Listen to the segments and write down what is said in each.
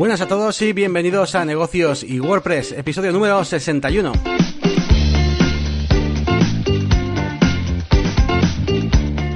Buenas a todos y bienvenidos a Negocios y WordPress, episodio número 61.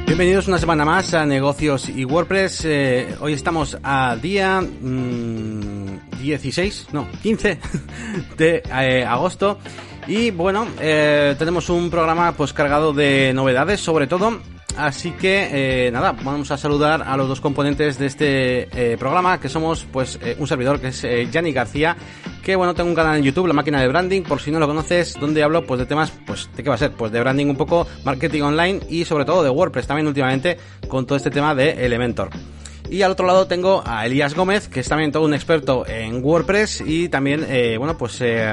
Bienvenidos una semana más a Negocios y WordPress. Eh, hoy estamos a día 16, mm, no, 15 de eh, agosto. Y bueno, eh, tenemos un programa pues cargado de novedades, sobre todo Así que eh, nada, vamos a saludar a los dos componentes de este eh, programa, que somos pues eh, un servidor que es Yanni García, que bueno, tengo un canal en YouTube, La Máquina de Branding, por si no lo conoces, donde hablo pues de temas, pues de qué va a ser, pues de branding un poco, marketing online y sobre todo de WordPress también últimamente con todo este tema de Elementor. Y al otro lado tengo a Elías Gómez, que es también todo un experto en WordPress y también, eh, bueno, pues eh,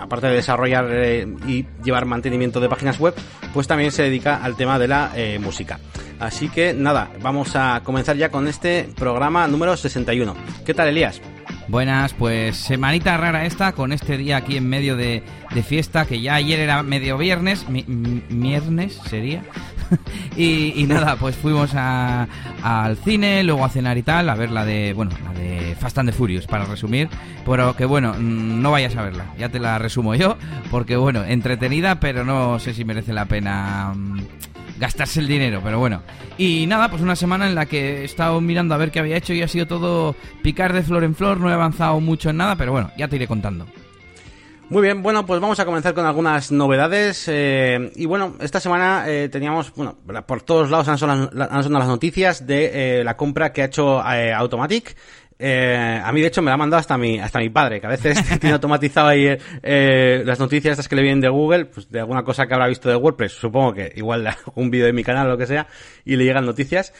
aparte de desarrollar eh, y llevar mantenimiento de páginas web, pues también se dedica al tema de la música. Así que nada, vamos a comenzar ya con este programa número 61. ¿Qué tal, Elías? Buenas, pues semanita rara esta, con este día aquí en medio de, fiesta, que ya ayer era medio viernes, viernes sería, y, nada, pues fuimos al cine, luego a cenar y tal, a ver la de, bueno, la de Fast and the Furious, para resumir, pero que bueno, mm, no vayas a verla, ya te la resumo yo, porque bueno, entretenida, pero no sé si merece la pena mm, gastarse el dinero, pero bueno. Y nada, pues una semana en la que he estado mirando a ver qué había hecho y ha sido todo picar de flor en flor, no he avanzado mucho en nada, pero bueno, ya te iré contando. Muy bien, bueno, pues vamos a comenzar con algunas novedades. Eh, y bueno, esta semana eh, teníamos, bueno, por todos lados han sonado, las noticias de eh, la compra que ha hecho Automatic. a mí, de hecho, me la ha mandado hasta mi, hasta mi padre, que a veces tiene automatizado ahí las noticias estas que le vienen de Google, pues de alguna cosa que habrá visto de WordPress, supongo que igual un vídeo de mi canal o lo que sea, y le llegan noticias.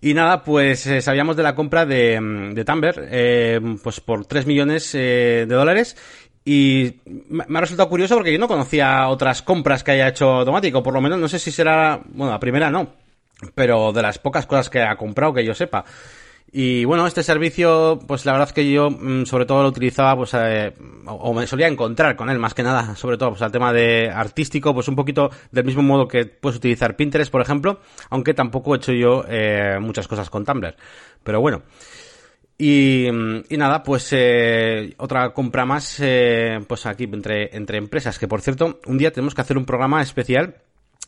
Y nada, pues sabíamos de la compra de, de Tumblr, pues por 3 millones de dólares y me ha resultado curioso porque yo no conocía otras compras que haya hecho automático, por lo menos no sé si será, bueno, la primera no, pero de las pocas cosas que ha comprado que yo sepa. Y bueno, este servicio, pues la verdad es que yo mm, sobre todo lo utilizaba, pues, eh, o me solía encontrar con él más que nada, sobre todo pues al tema de artístico, pues un poquito del mismo modo que puedes utilizar Pinterest, por ejemplo, aunque tampoco he hecho yo eh, muchas cosas con Tumblr. Pero bueno. Y, nada, pues eh, otra compra más, eh, pues aquí entre, entre empresas, que por cierto, un día tenemos que hacer un programa especial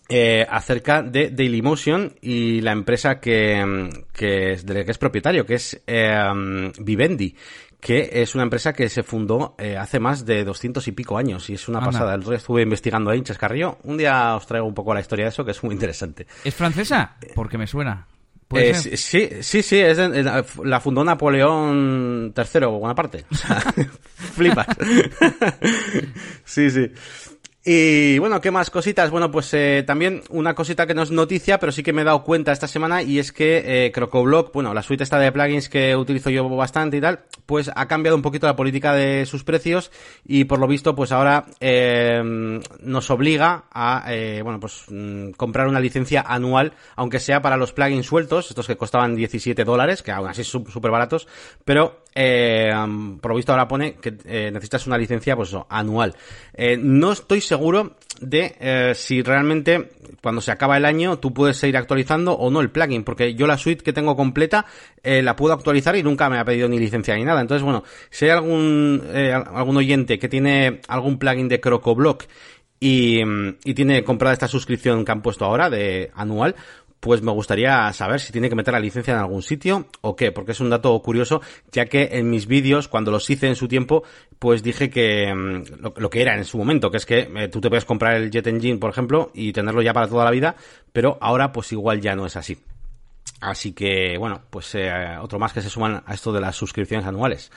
eh, acerca de Dailymotion y la empresa que, que, es, de la que es propietario, que es Vivendi, que es una empresa que se fundó hace más de doscientos y pico años y es una pasada. El estuve investigando ahí en Chascarrillo. Un día os traigo un poco la historia de eso, que es muy interesante. ¿Es francesa? Porque me suena. Eh, sí, sí, sí, es la fundó Napoleón III, buena parte. flipas. sí, sí. Y bueno, ¿qué más cositas? Bueno, pues eh, también una cosita que no es noticia, pero sí que me he dado cuenta esta semana y es que eh, CrocoBlock, bueno, la suite esta de plugins que utilizo yo bastante y tal, pues ha cambiado un poquito la política de sus precios y por lo visto pues ahora eh, nos obliga a, eh, bueno, pues mm, comprar una licencia anual, aunque sea para los plugins sueltos, estos que costaban 17 dólares, que aún así son súper baratos, pero eh, por visto ahora pone que eh, necesitas una licencia pues anual. Eh, no estoy seguro de eh, si realmente cuando se acaba el año tú puedes seguir actualizando o no el plugin, porque yo la suite que tengo completa la puedo actualizar y nunca me ha pedido ni licencia ni nada. Entonces, bueno, si hay algún, oyente que tiene algún plugin de CrocoBlock y, y tiene comprada esta suscripción que han puesto ahora de anual, pues me gustaría saber si tiene que meter la licencia en algún sitio o qué, porque es un dato curioso, ya que en mis vídeos, cuando los hice en su tiempo, pues dije que mm, lo, que era en su momento, que es que eh, tú te puedes comprar el Jet Engine, por ejemplo, y tenerlo ya para toda la vida, pero ahora pues igual ya no es así. Así que, bueno, pues eh, otro más que se suman a esto de las suscripciones anuales.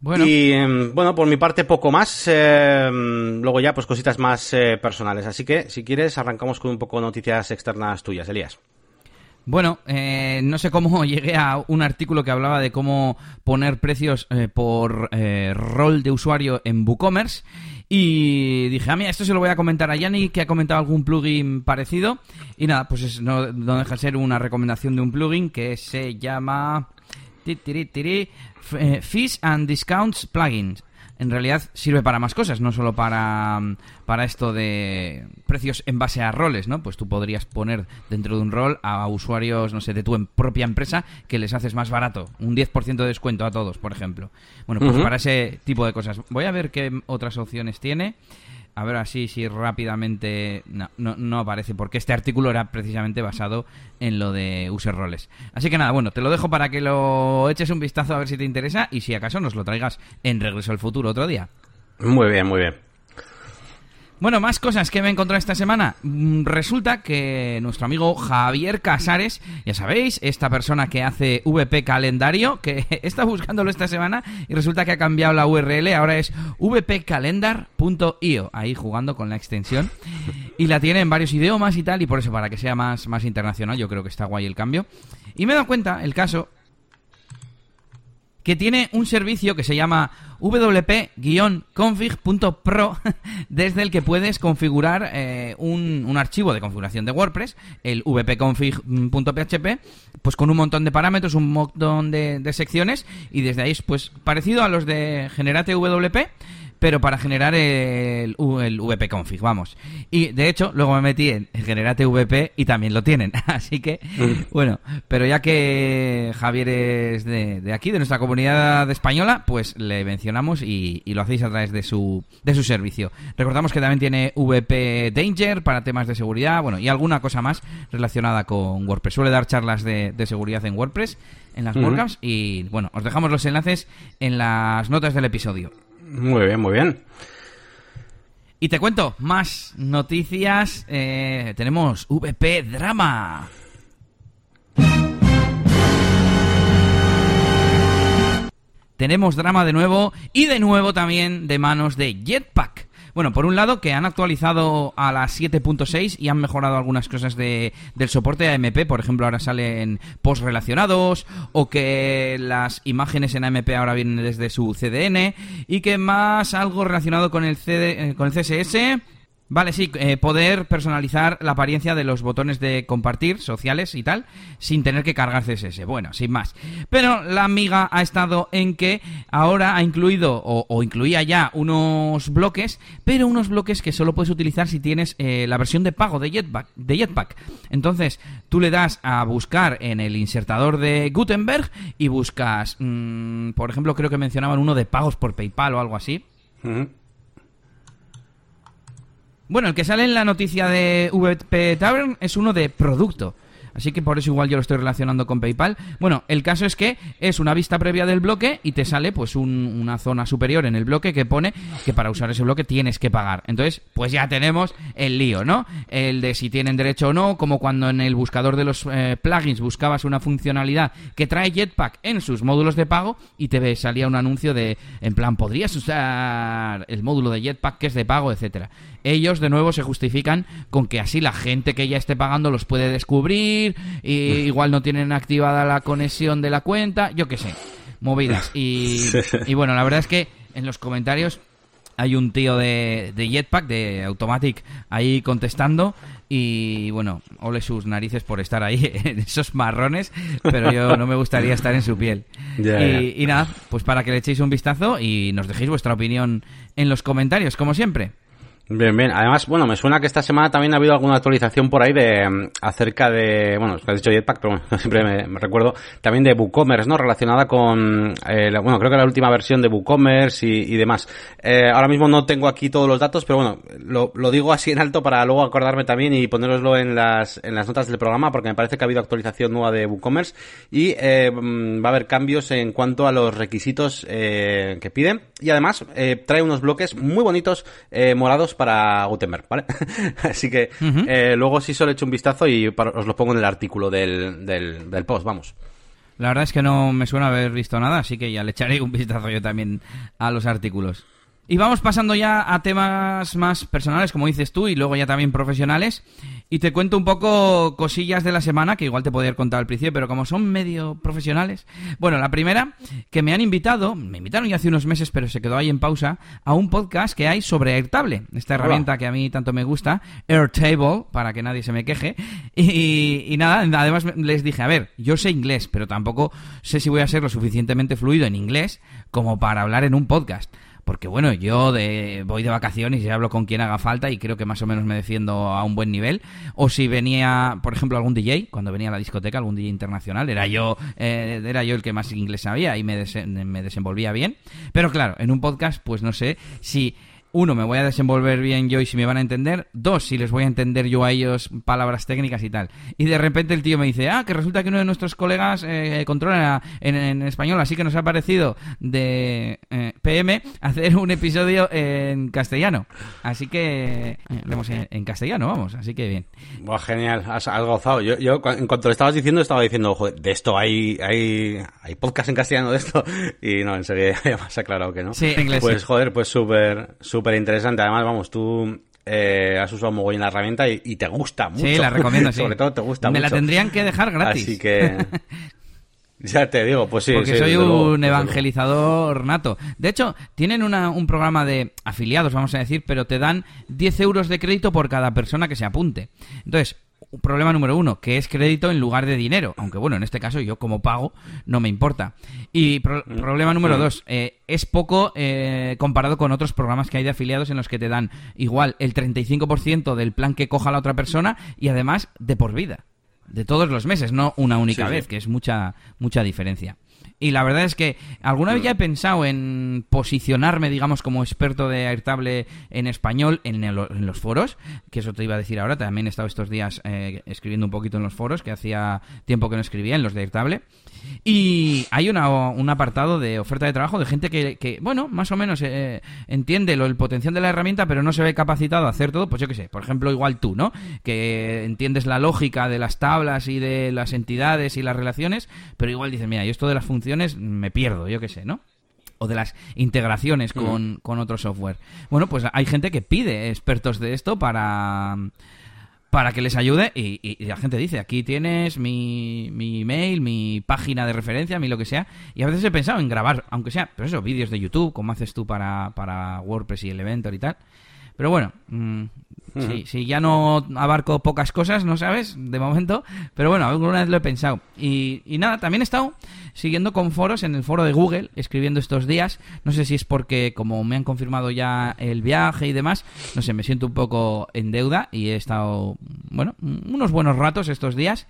Bueno. Y em, bueno, por mi parte poco más. Em, luego ya pues cositas más eh, personales. Así que si quieres arrancamos con un poco noticias externas tuyas, Elías. Bueno, eh, no sé cómo llegué a un artículo que hablaba de cómo poner precios eh, por rol de usuario en WooCommerce y dije, ah, mira, esto se lo voy a comentar a Yanni, que ha comentado algún plugin parecido. Y nada, pues no, no deja de ser una recomendación de un plugin que se llama... Fees and Discounts Plugins. en realidad sirve para más cosas, no solo para, para esto de precios en base a roles, ¿no? Pues tú podrías poner dentro de un rol a usuarios, no sé, de tu em, propia empresa que les haces más barato, un 10% de descuento a todos, por ejemplo. Bueno, pues para ese tipo de cosas. Voy a ver qué otras opciones tiene. A ver así si rápidamente no, no, aparece, porque este artículo era precisamente basado en lo de user roles. Así que nada, bueno, te lo dejo para que lo eches un vistazo a ver si te interesa y si acaso nos lo traigas en Regreso al Futuro otro día. Muy bien, muy bien. Bueno, más cosas que me he encontrado esta semana. Mm, resulta que nuestro amigo Javier Casares, ya sabéis, esta persona que hace VP Calendario, que está buscándolo esta semana y resulta que ha cambiado la URL, ahora es vpcalendar.io, ahí jugando con la extensión. Y la tiene en varios idiomas y tal, y por eso para que sea más, más internacional, yo creo que está guay el cambio. Y me he dado cuenta, el caso, que tiene un servicio que se llama wp-config.pro desde el que puedes configurar eh, un, archivo de configuración de WordPress, el wp-config.php, pues con un montón de parámetros, un montón de, de secciones y desde ahí pues parecido a los de Generate WP pero para generar el, el VP config, vamos. Y de hecho, luego me metí en Generate VP y también lo tienen. Así que, mm. bueno, pero ya que Javier es de, aquí, de nuestra comunidad española, pues le mencionamos y, lo hacéis a través de su, de su servicio. Recordamos que también tiene VP Danger para temas de seguridad, bueno, y alguna cosa más relacionada con WordPress. Suele dar charlas de, seguridad en WordPress, en las WordCamps, y bueno, os dejamos los enlaces en las notas del episodio. Muy bien, muy bien. Y te cuento más noticias. Eh, tenemos VP Drama. Tenemos drama de nuevo y de nuevo también de manos de Jetpack. Bueno, por un lado que han actualizado a las 7.6 y han mejorado algunas cosas de, del soporte AMP, por ejemplo, ahora salen post relacionados o que las imágenes en AMP ahora vienen desde su CDN y que más algo relacionado con el, CD, eh, con el CSS Vale, sí, eh, poder personalizar la apariencia de los botones de compartir sociales y tal, sin tener que cargar CSS. Bueno, sin más. Pero la amiga ha estado en que ahora ha incluido, o, incluía ya, unos bloques, pero unos bloques que solo puedes utilizar si tienes eh, la versión de pago de Jetpack, de Jetpack. Entonces, tú le das a buscar en el insertador de Gutenberg y buscas, mm, por ejemplo, creo que mencionaban uno de pagos por PayPal o algo así. Bueno, el que sale en la noticia de VP Tavern es uno de producto. Así que por eso igual yo lo estoy relacionando con PayPal. Bueno, el caso es que es una vista previa del bloque y te sale pues una zona superior en el bloque que pone que para usar ese bloque tienes que pagar. Entonces, pues ya tenemos el lío, ¿no? El de si tienen derecho o no, como cuando en el buscador de los eh, plugins buscabas una funcionalidad que trae Jetpack en sus módulos de pago y te salía un anuncio de, en plan, podrías usar el módulo de Jetpack que es de pago, etcétera ellos de nuevo se justifican con que así la gente que ya esté pagando los puede descubrir, y igual no tienen activada la conexión de la cuenta, yo qué sé, movidas. Y, y bueno, la verdad es que en los comentarios hay un tío de, de, Jetpack, de Automatic, ahí contestando. Y bueno, ole sus narices por estar ahí en esos marrones, pero yo no me gustaría estar en su piel. y, y, nada, pues para que le echéis un vistazo y nos dejéis vuestra opinión en los comentarios, como siempre. Bien, bien. Además, bueno, me suena que esta semana también ha habido alguna actualización por ahí de mm, acerca de, bueno, has dicho Jetpack, pero bueno, siempre me, recuerdo también de WooCommerce, ¿no? Relacionada con, eh, bueno, creo que la última versión de WooCommerce y, y demás. Eh, ahora mismo no tengo aquí todos los datos, pero bueno, lo, lo, digo así en alto para luego acordarme también y ponéroslo en las, en las notas del programa, porque me parece que ha habido actualización nueva de WooCommerce y eh, mm, va a haber cambios en cuanto a los requisitos eh, que piden y además eh, trae unos bloques muy bonitos eh, morados para Gutenberg, ¿vale? Así que eh, luego sí solo he hecho un vistazo y os lo pongo en el artículo del, del, del post, vamos. La verdad es que no me suena haber visto nada, así que ya le echaré un vistazo yo también a los artículos. Y vamos pasando ya a temas más personales, como dices tú, y luego ya también profesionales. Y te cuento un poco cosillas de la semana, que igual te podía contado al principio, pero como son medio profesionales. Bueno, la primera, que me han invitado, me invitaron ya hace unos meses, pero se quedó ahí en pausa, a un podcast que hay sobre Airtable, esta herramienta que a mí tanto me gusta, Airtable, para que nadie se me queje. Y, y nada, además les dije, a ver, yo sé inglés, pero tampoco sé si voy a ser lo suficientemente fluido en inglés como para hablar en un podcast. Porque bueno, yo de, voy de vacaciones y hablo con quien haga falta y creo que más o menos me defiendo a un buen nivel. O si venía, por ejemplo, algún DJ, cuando venía a la discoteca, algún DJ internacional, era yo, eh, era yo el que más inglés sabía y me, me desenvolvía bien. Pero claro, en un podcast, pues no sé si uno, me voy a desenvolver bien yo y si me van a entender. Dos, si les voy a entender yo a ellos palabras técnicas y tal. Y de repente el tío me dice, ah, que resulta que uno de nuestros colegas eh, controla en, español, así que nos ha parecido de eh, PM hacer un episodio en castellano. Así que eh, en, castellano, vamos, así que bien. Buah, genial, has, gozado. Yo, yo, en cuanto le estabas diciendo, estaba diciendo, joder, de esto hay, hay, hay podcast en castellano de esto. Y no, en serio, ya me has aclarado que no. Sí, en inglés. Pues joder, pues súper, súper súper interesante. Además, vamos, tú eh, has usado bien la herramienta y, te gusta mucho. Sí, la recomiendo, sí. Sobre todo te gusta Me mucho. Me la tendrían que dejar gratis. Así que... Ya te digo, pues sí. Porque soy un evangelizador nato. De hecho, tienen un programa de afiliados, vamos a decir, pero te dan 10 euros de crédito por cada persona que se apunte. Entonces, problema número uno, que es crédito en lugar de dinero. Aunque bueno, en este caso yo como pago no me importa. Y mm. problema número mm. dos, eh, es poco eh, comparado con otros programas que hay de afiliados en los que te dan igual el 35% del plan que coja la otra persona y además de por vida. De todos los meses, no una única vez, que es mucha, mucha diferencia. Y la verdad es que alguna vez ya he pensado en posicionarme, digamos, como experto de Airtable en español en, en los foros, que eso te iba a decir ahora. También he estado estos días eh, escribiendo un poquito en los foros, que hacía tiempo que no escribía en los de Airtable. Y hay una, un apartado de oferta de trabajo de gente que, que bueno, más o menos eh, entiende lo, el potencial de la herramienta, pero no se ve capacitado a hacer todo. Pues yo qué sé, por ejemplo, igual tú, ¿no? Que entiendes la lógica de las tablas y de las entidades y las relaciones, pero igual dices, mira, yo esto de las funciones me pierdo, yo qué sé, ¿no? o de las integraciones con, con, otro software. Bueno, pues hay gente que pide expertos de esto para para que les ayude y, la gente dice, aquí tienes mi, mi email, mi página de referencia, mi lo que sea. Y a veces he pensado en grabar, aunque sea, pero eso, vídeos de YouTube, como haces tú para, para WordPress y Elementor y tal. Pero bueno, mm, sí, ya no abarco pocas cosas, ¿no sabes? De momento. Pero bueno, alguna vez lo he pensado. Y, y nada, también he estado siguiendo con foros en el foro de Google, escribiendo estos días. No sé si es porque, como me han confirmado ya el viaje y demás, no sé, me siento un poco en deuda y he estado, bueno, unos buenos ratos estos días.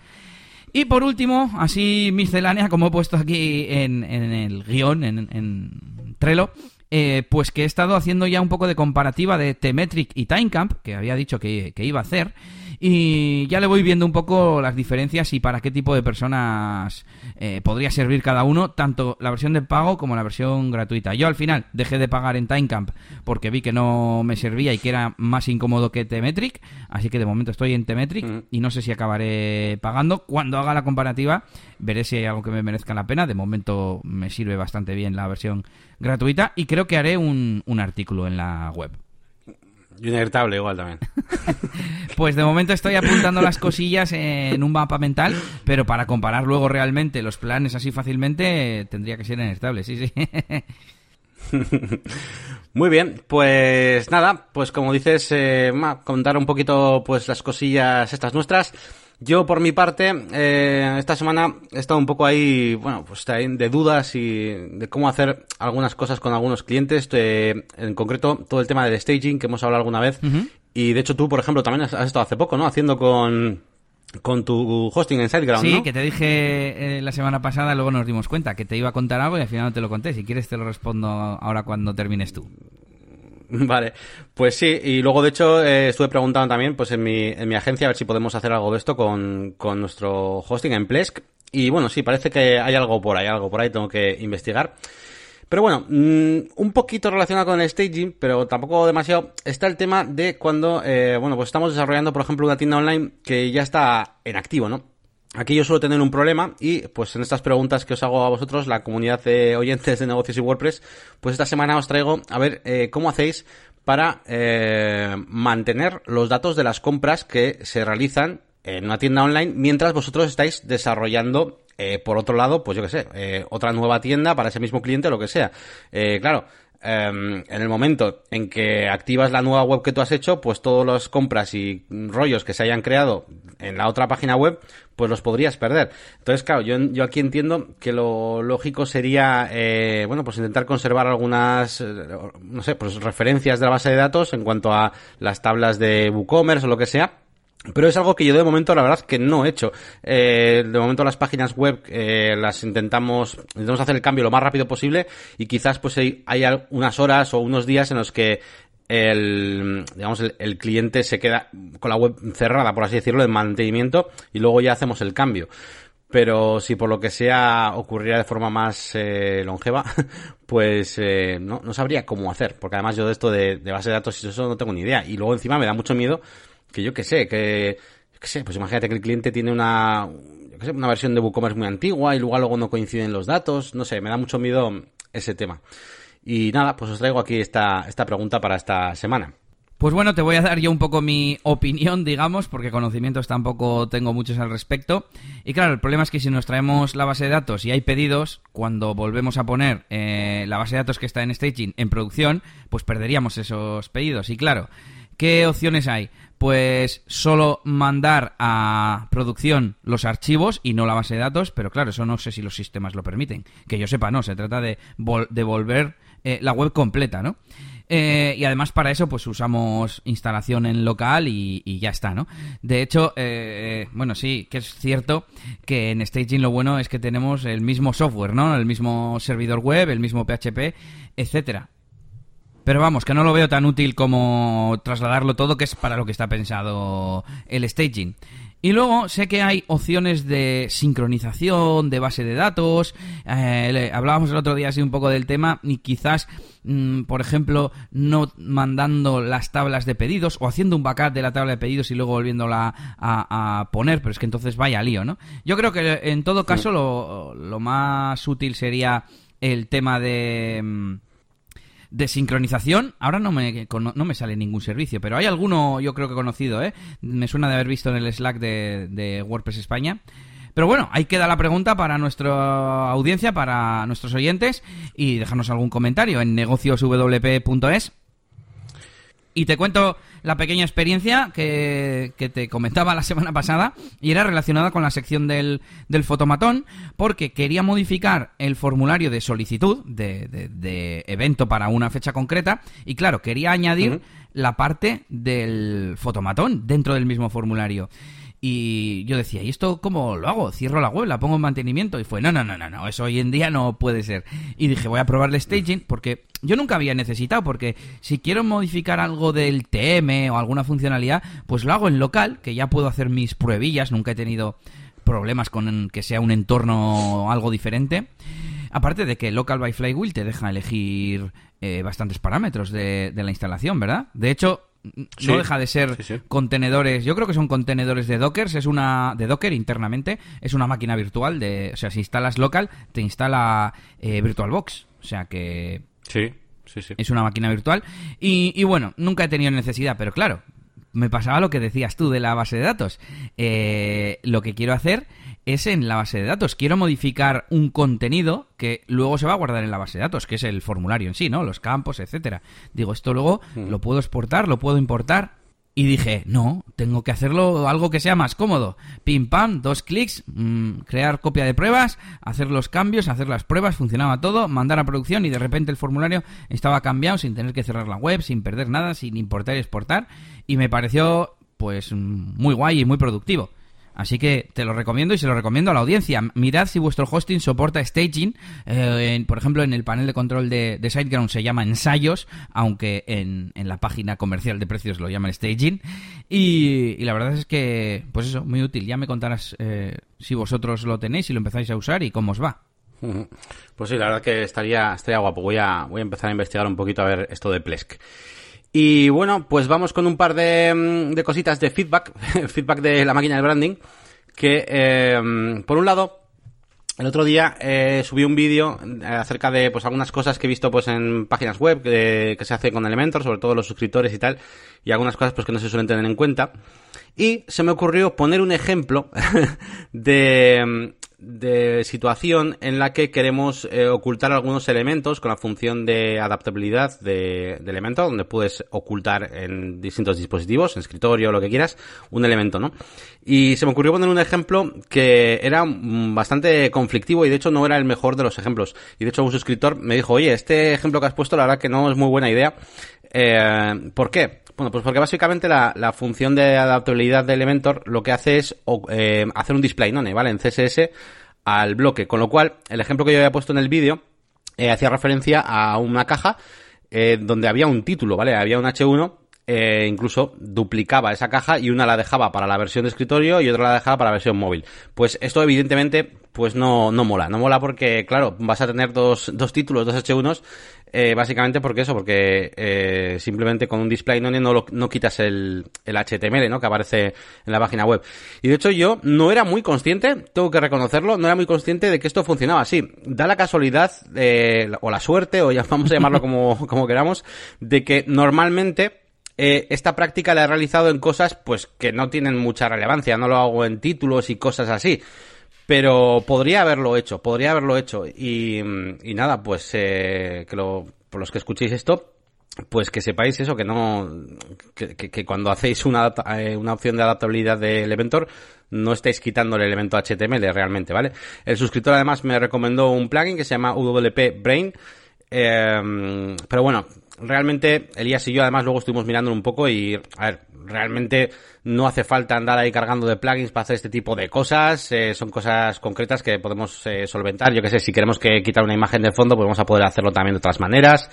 Y por último, así miscelánea, como he puesto aquí en, el guion, en, en Trello, eh, pues que he estado haciendo ya un poco de comparativa de T-Metric y Timecamp, que había dicho que, iba a hacer, y ya le voy viendo un poco las diferencias y para qué tipo de personas eh, podría servir cada uno, tanto la versión de pago como la versión gratuita. Yo al final dejé de pagar en Timecamp porque vi que no me servía y que era más incómodo que T-Metric, así que de momento estoy en T-Metric mm. y no sé si acabaré pagando. Cuando haga la comparativa veré si hay algo que me merezca la pena. De momento me sirve bastante bien la versión gratuita y creo que haré un, un artículo en la web. Y un igual también. pues de momento estoy apuntando las cosillas en un mapa mental, pero para comparar luego realmente los planes así fácilmente tendría que ser en sí, sí. Muy bien, pues nada, pues como dices, eh, contar un poquito pues las cosillas estas nuestras. Yo, por mi parte, eh, esta semana he estado un poco ahí, bueno, pues de dudas y de cómo hacer algunas cosas con algunos clientes, en concreto todo el tema del staging que hemos hablado alguna vez. Y de hecho tú, por ejemplo, también has, estado hace poco, ¿no? Haciendo con, con tu hosting en SiteGround, Sí, que te dije eh, la semana pasada, luego nos dimos cuenta que te iba a contar algo y al final no te lo conté. Si quieres te lo respondo ahora cuando termines tú. Vale, pues sí, y luego de hecho eh, estuve preguntando también pues en mi, en mi agencia a ver si podemos hacer algo de esto con, con nuestro hosting en Plesk. Y bueno, sí, parece que hay algo por ahí, algo por ahí, tengo que investigar. Pero bueno, mm, un poquito relacionado con el staging, pero tampoco demasiado, está el tema de cuando, eh, bueno, pues estamos desarrollando, por ejemplo, una tienda online que ya está en activo, ¿no? Aquí yo suelo tener un problema y pues en estas preguntas que os hago a vosotros, la comunidad de oyentes de negocios y WordPress, pues esta semana os traigo a ver eh, cómo hacéis para eh, mantener los datos de las compras que se realizan en una tienda online mientras vosotros estáis desarrollando eh, por otro lado, pues yo qué sé, otra nueva tienda para ese mismo cliente o lo que sea. claro, Em, en el momento en que activas la nueva web que tú has hecho, pues todas las compras y rollos que se hayan creado en la otra página web, pues los podrías perder. Entonces, claro, yo, yo aquí entiendo que lo lógico sería, eh, bueno, pues intentar conservar algunas, eh, no sé, pues referencias de la base de datos en cuanto a las tablas de WooCommerce o lo que sea. Pero es algo que yo de momento la verdad que no he hecho. Eh, de momento las páginas web eh, las intentamos, intentamos hacer el cambio lo más rápido posible y quizás pues hay, hay unas horas o unos días en los que el, digamos, el, cliente se queda con la web cerrada, por así decirlo, de mantenimiento y luego ya hacemos el cambio. Pero si por lo que sea ocurriera de forma más eh, longeva, pues eh, no, no sabría cómo hacer, porque además yo de esto de, de base de datos y eso no tengo ni idea. Y luego encima me da mucho miedo que yo que sé, que, que sé, pues imagínate que el cliente tiene una, yo que sé, una versión de WooCommerce muy antigua y luego luego no coinciden los datos, no sé, me da mucho miedo ese tema. Y nada, pues os traigo aquí esta, esta pregunta para esta semana. Pues bueno, te voy a dar yo un poco mi opinión, digamos, porque conocimientos tampoco tengo muchos al respecto. Y claro, el problema es que si nos traemos la base de datos y hay pedidos, cuando volvemos a poner eh, la base de datos que está en staging en producción, pues perderíamos esos pedidos. Y claro, ¿qué opciones hay? Pues solo mandar a producción los archivos y no la base de datos, pero claro, eso no sé si los sistemas lo permiten. Que yo sepa, no, se trata de devolver eh, la web completa, ¿no? Eh, y además para eso pues usamos instalación en local y, ya está, ¿no? De hecho, eh, bueno, sí, que es cierto que en Staging lo bueno es que tenemos el mismo software, ¿no? El mismo servidor web, el mismo PHP, etcétera. Pero vamos, que no lo veo tan útil como trasladarlo todo, que es para lo que está pensado el staging. Y luego sé que hay opciones de sincronización, de base de datos. Eh, hablábamos el otro día así un poco del tema y quizás, mm, por ejemplo, no mandando las tablas de pedidos o haciendo un backup de la tabla de pedidos y luego volviéndola a, poner, pero es que entonces vaya lío, ¿no? Yo creo que en todo caso lo, lo más útil sería el tema de mm, de sincronización, ahora no me, no me sale ningún servicio, pero hay alguno yo creo que conocido, ¿eh? Me suena de haber visto en el Slack de, WordPress España. Pero bueno, ahí queda la pregunta para nuestra audiencia, para nuestros oyentes, y dejarnos algún comentario en negocioswp.es. Y te cuento la pequeña experiencia que, te comentaba la semana pasada y era relacionada con la sección del, del fotomatón porque quería modificar el formulario de solicitud de, de, evento para una fecha concreta y claro, quería añadir la parte del fotomatón dentro del mismo formulario. Y yo decía, ¿y esto cómo lo hago? Cierro la web, la pongo en mantenimiento. Y fue, no, no, no, no, no, eso hoy en día no puede ser. Y dije, voy a probar el staging porque yo nunca había necesitado, porque si quiero modificar algo del TM o alguna funcionalidad, pues lo hago en local, que ya puedo hacer mis pruebillas, nunca he tenido problemas con que sea un entorno algo diferente. Aparte de que Local by Flywheel te deja elegir eh, bastantes parámetros de, de la instalación, ¿verdad? De hecho, no deja de ser contenedores. Yo creo que son contenedores de Docker. Es una de Docker internamente. Es una máquina virtual. De, o sea, si instalas local, te instala eh, VirtualBox. O sea que. Sí, sí, sí. Es una máquina virtual. Y, y bueno, nunca he tenido necesidad, pero claro, me pasaba lo que decías tú de la base de datos. Eh, lo que quiero hacer es en la base de datos. Quiero modificar un contenido que luego se va a guardar en la base de datos, que es el formulario en sí, ¿no? Los campos, etcétera. Digo, esto luego mm. lo puedo exportar, lo puedo importar. Y dije, no, tengo que hacerlo algo que sea más cómodo. Pim pam, dos clics, mm, crear copia de pruebas, hacer los cambios, hacer las pruebas, funcionaba todo, mandar a producción y de repente el formulario estaba cambiado sin tener que cerrar la web, sin perder nada, sin importar y exportar. Y me pareció, pues, muy guay y muy productivo. Así que te lo recomiendo y se lo recomiendo a la audiencia. Mirad si vuestro hosting soporta staging. Eh, por ejemplo, en el panel de control de, de SiteGround se llama ensayos, aunque en, la página comercial de precios lo llaman staging. Y, la verdad es que, pues eso, muy útil. Ya me contarás eh, si vosotros lo tenéis, y lo empezáis a usar y cómo os va. Pues sí, la verdad que estaría, estaría guapo. Voy a, voy a empezar a investigar un poquito a ver esto de Plesk. Y bueno, pues vamos con un par de, mm, cositas de feedback, feedback de la máquina de branding, que eh, por un lado, el otro día eh, subí un vídeo acerca de pues algunas cosas que he visto pues en páginas web que, se hace con Elementor, sobre todo los suscriptores y tal, y algunas cosas pues que no se suelen tener en cuenta. Y se me ocurrió poner un ejemplo de, de situación en la que queremos eh, ocultar algunos elementos con la función de adaptabilidad de, de, elemento, donde puedes ocultar en distintos dispositivos, en escritorio, lo que quieras, un elemento, ¿no? Y se me ocurrió poner un ejemplo que era bastante conflictivo y de hecho no era el mejor de los ejemplos. Y de hecho un suscriptor me dijo, oye, este ejemplo que has puesto la verdad que no es muy buena idea. Eh, ¿Por qué? Bueno, pues porque básicamente la, función de adaptabilidad de Elementor lo que hace es eh, hacer un display none, ¿vale? En CSS al bloque. Con lo cual, el ejemplo que yo había puesto en el vídeo eh, hacía referencia a una caja eh, donde había un título, ¿vale? Había un H1 eh, incluso duplicaba esa caja y una la dejaba para la versión de escritorio y otra la dejaba para la versión móvil. Pues esto evidentemente pues no, no mola. No mola porque, claro, vas a tener dos, dos títulos, dos H1s, eh, básicamente porque eso, porque eh, simplemente con un display no, no, no quitas el, el HTML, ¿no? Que aparece en la página web. Y de hecho yo no era muy consciente, tengo que reconocerlo, no era muy consciente de que esto funcionaba así. Da la casualidad, eh, o la suerte, o ya vamos a llamarlo como, como queramos, de que normalmente eh, esta práctica la he realizado en cosas pues que no tienen mucha relevancia, no lo hago en títulos y cosas así. Pero podría haberlo hecho, podría haberlo hecho. Y, y nada, pues eh, que lo, por los que escuchéis esto, pues que sepáis eso, que no, que, que, cuando hacéis una, eh, una opción de adaptabilidad de Elementor, no estáis quitando el elemento HTML realmente, ¿vale? El suscriptor además me recomendó un plugin que se llama WP Brain, eh, pero bueno, realmente Elías y yo además luego estuvimos mirando un poco y, a ver, realmente no hace falta andar ahí cargando de plugins para hacer este tipo de cosas, eh, son cosas concretas que podemos eh, solventar, yo que sé, si queremos que quitar una imagen de fondo, pues vamos a poder hacerlo también de otras maneras.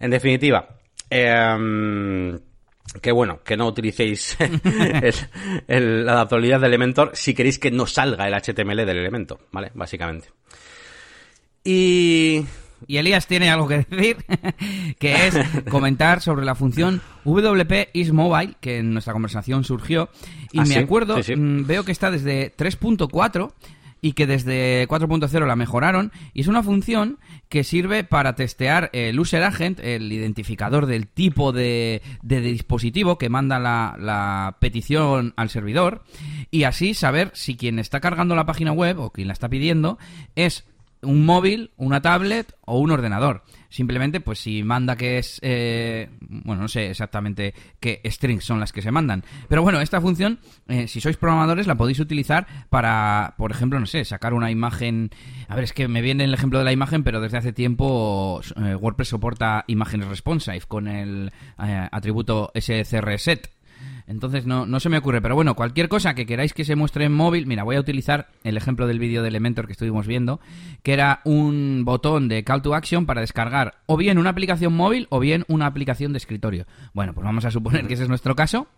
En definitiva, eh, que bueno, que no utilicéis la adaptabilidad de Elementor si queréis que no salga el HTML del elemento, ¿vale? Básicamente. Y y Elías tiene algo que decir, que es comentar sobre la función WP is Mobile, que en nuestra conversación surgió. Y ¿Ah, me sí? acuerdo, Sí, sí. mm, veo que está desde 3.4 y que desde 4.0 la mejoraron. Y es una función que sirve para testear el user agent, el identificador del tipo de, de dispositivo que manda la, la petición al servidor. Y así saber si quien está cargando la página web o quien la está pidiendo es un móvil, una tablet o un ordenador. Simplemente, pues si manda que es... Eh, bueno, no sé exactamente qué strings son las que se mandan. Pero bueno, esta función, eh, si sois programadores, la podéis utilizar para, por ejemplo, no sé, sacar una imagen... A ver, es que me viene el ejemplo de la imagen, pero desde hace tiempo eh, WordPress soporta imágenes responsive con el eh, atributo srset. Entonces no, no se me ocurre, pero bueno, cualquier cosa que queráis que se muestre en móvil, mira, voy a utilizar el ejemplo del vídeo de Elementor que estuvimos viendo, que era un botón de call to action para descargar o bien una aplicación móvil o bien una aplicación de escritorio. Bueno, pues vamos a suponer que ese es nuestro caso.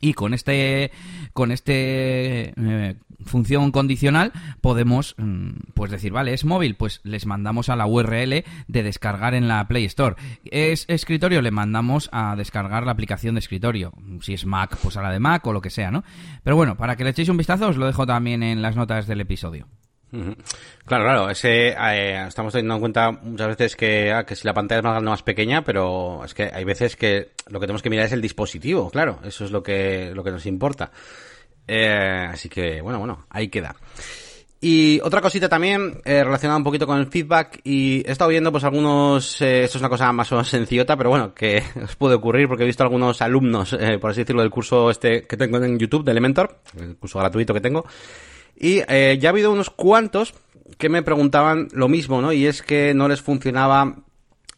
Y con este con este eh, función condicional podemos mm, pues decir, vale, es móvil, pues les mandamos a la URL de descargar en la Play Store. Es escritorio, le mandamos a descargar la aplicación de escritorio. Si es Mac, pues a la de Mac o lo que sea, ¿no? Pero bueno, para que le echéis un vistazo os lo dejo también en las notas del episodio. Claro, claro, ese, eh, estamos teniendo en cuenta muchas veces que, ah, que si la pantalla es más grande o más pequeña, pero es que hay veces que lo que tenemos que mirar es el dispositivo, claro, eso es lo que, lo que nos importa. Eh, así que, bueno, bueno, ahí queda. Y otra cosita también eh, relacionada un poquito con el feedback y he estado viendo pues algunos, eh, esto es una cosa más o menos sencillota, pero bueno, que os puede ocurrir porque he visto algunos alumnos, eh, por así decirlo, del curso este que tengo en YouTube de Elementor, el curso gratuito que tengo, y eh, ya ha habido unos cuantos que me preguntaban lo mismo, ¿no? Y es que no les funcionaba